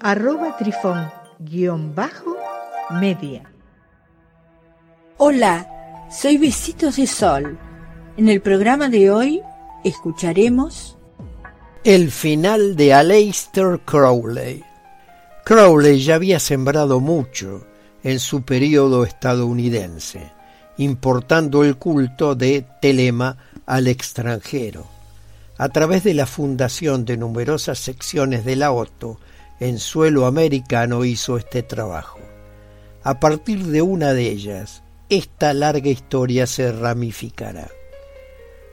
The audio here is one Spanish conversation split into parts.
arroba trifón-media. Hola, soy Besitos de Sol. En el programa de hoy escucharemos el final de Aleister Crowley. Crowley ya había sembrado mucho en su período estadounidense, importando el culto de Telema al extranjero. A través de la fundación de numerosas secciones de la OTO en suelo americano hizo este trabajo. A partir de una de ellas, esta larga historia se ramificará.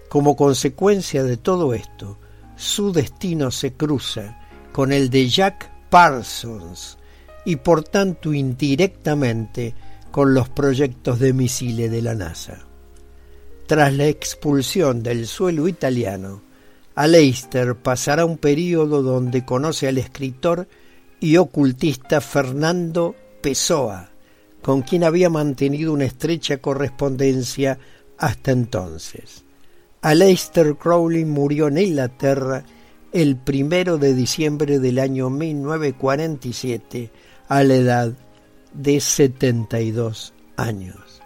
Como consecuencia de todo esto, su destino se cruza con el de Jack Parsons y por tanto indirectamente con los proyectos de misiles de la NASA. Tras la expulsión del suelo italiano, Aleister pasará un periodo donde conoce al escritor y ocultista Fernando Pessoa, con quien había mantenido una estrecha correspondencia hasta entonces. Aleister Crowley murió en Inglaterra el primero de diciembre del año 1947 a la edad de 72 años.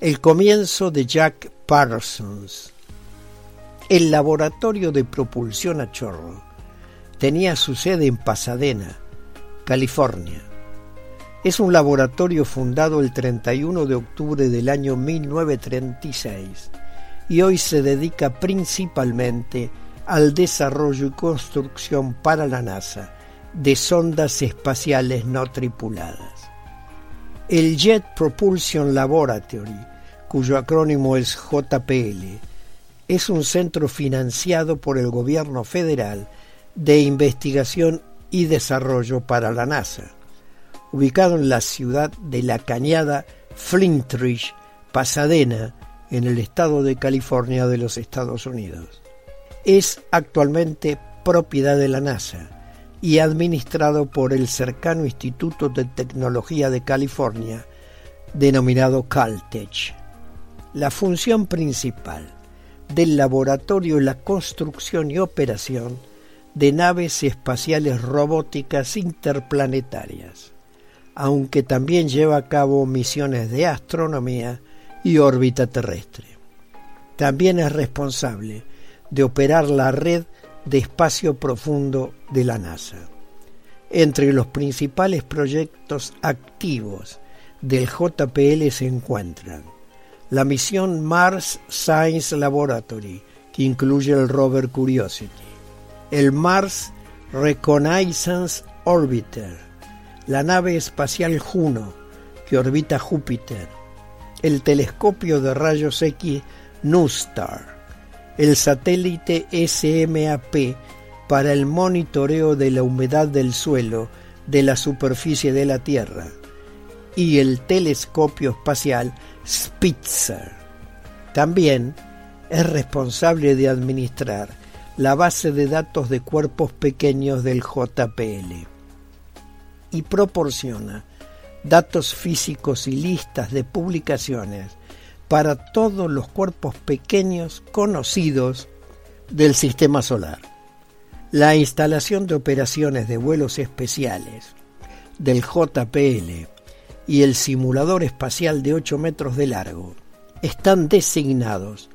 El comienzo de Jack Parsons. El laboratorio de propulsión a chorro tenía su sede en Pasadena, California. Es un laboratorio fundado el 31 de octubre del año 1936 y hoy se dedica principalmente al desarrollo y construcción para la NASA de sondas espaciales no tripuladas. El Jet Propulsion Laboratory, cuyo acrónimo es JPL, es un centro financiado por el gobierno federal de investigación y desarrollo para la NASA, ubicado en la ciudad de La Cañada, Flintridge, Pasadena, en el estado de California de los Estados Unidos. Es actualmente propiedad de la NASA y administrado por el cercano Instituto de Tecnología de California, denominado Caltech. La función principal del laboratorio la construcción y operación de naves espaciales robóticas interplanetarias, aunque también lleva a cabo misiones de astronomía y órbita terrestre. También es responsable de operar la red de espacio profundo de la NASA. Entre los principales proyectos activos del JPL se encuentran la misión Mars Science Laboratory, que incluye el rover Curiosity, el Mars Reconnaissance Orbiter, la nave espacial Juno, que orbita Júpiter, el telescopio de rayos X NuSTAR, el satélite SMAP para el monitoreo de la humedad del suelo de la superficie de la Tierra y el telescopio espacial Spitzer. También es responsable de administrar la base de datos de cuerpos pequeños del JPL y proporciona datos físicos y listas de publicaciones para todos los cuerpos pequeños conocidos del sistema solar. La instalación de operaciones de vuelos especiales del JPL y el simulador espacial de 8 metros de largo están designados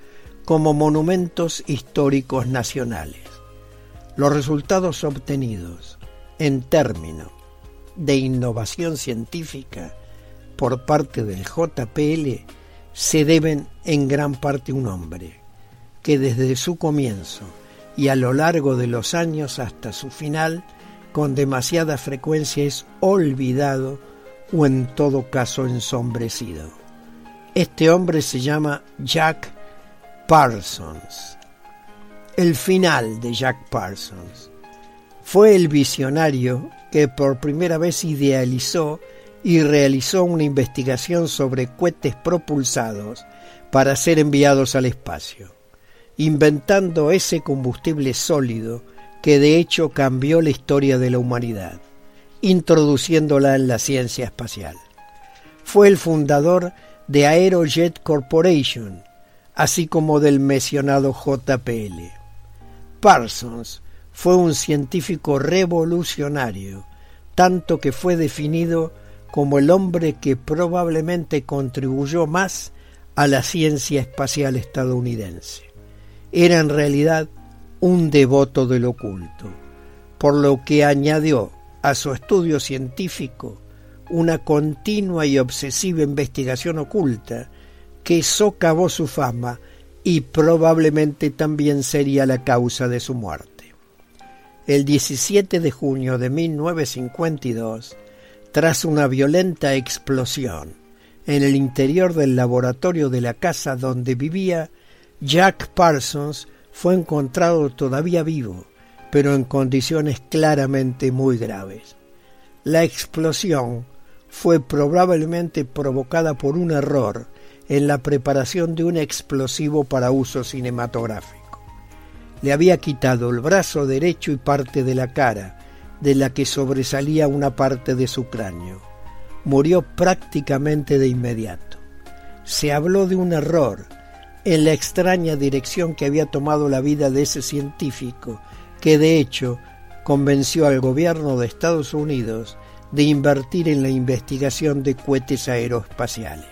como monumentos históricos nacionales. Los resultados obtenidos en términos de innovación científica por parte del JPL se deben en gran parte a un hombre que desde su comienzo y a lo largo de los años hasta su final con demasiada frecuencia es olvidado o en todo caso ensombrecido. Este hombre se llama Jack Parsons. El final de Jack Parsons fue el visionario que por primera vez idealizó y realizó una investigación sobre cohetes propulsados para ser enviados al espacio, inventando ese combustible sólido que de hecho cambió la historia de la humanidad, introduciéndola en la ciencia espacial. Fue el fundador de Aerojet Corporation, así como del mencionado JPL. Parsons fue un científico revolucionario, tanto que fue definido como el hombre que probablemente contribuyó más a la ciencia espacial estadounidense. Era en realidad un devoto del oculto, por lo que añadió a su estudio científico una continua y obsesiva investigación oculta que socavó su fama y probablemente también sería la causa de su muerte. El 17 de junio de 1952, tras una violenta explosión en el interior del laboratorio de la casa donde vivía, Jack Parsons fue encontrado todavía vivo, pero en condiciones claramente muy graves. La explosión fue probablemente provocada por un error en la preparación de un explosivo para uso cinematográfico. Le había quitado el brazo derecho y parte de la cara, de la que sobresalía una parte de su cráneo. Murió prácticamente de inmediato. Se habló de un error en la extraña dirección que había tomado la vida de ese científico, que de hecho convenció al gobierno de Estados Unidos de invertir en la investigación de cohetes aeroespaciales.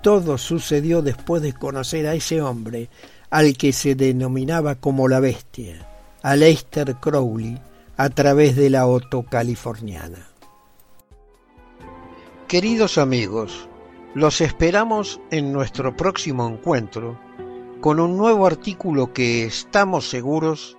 Todo sucedió después de conocer a ese hombre al que se denominaba como la bestia, a Lester Crowley, a través de la Otto Californiana. Queridos amigos, los esperamos en nuestro próximo encuentro con un nuevo artículo que estamos seguros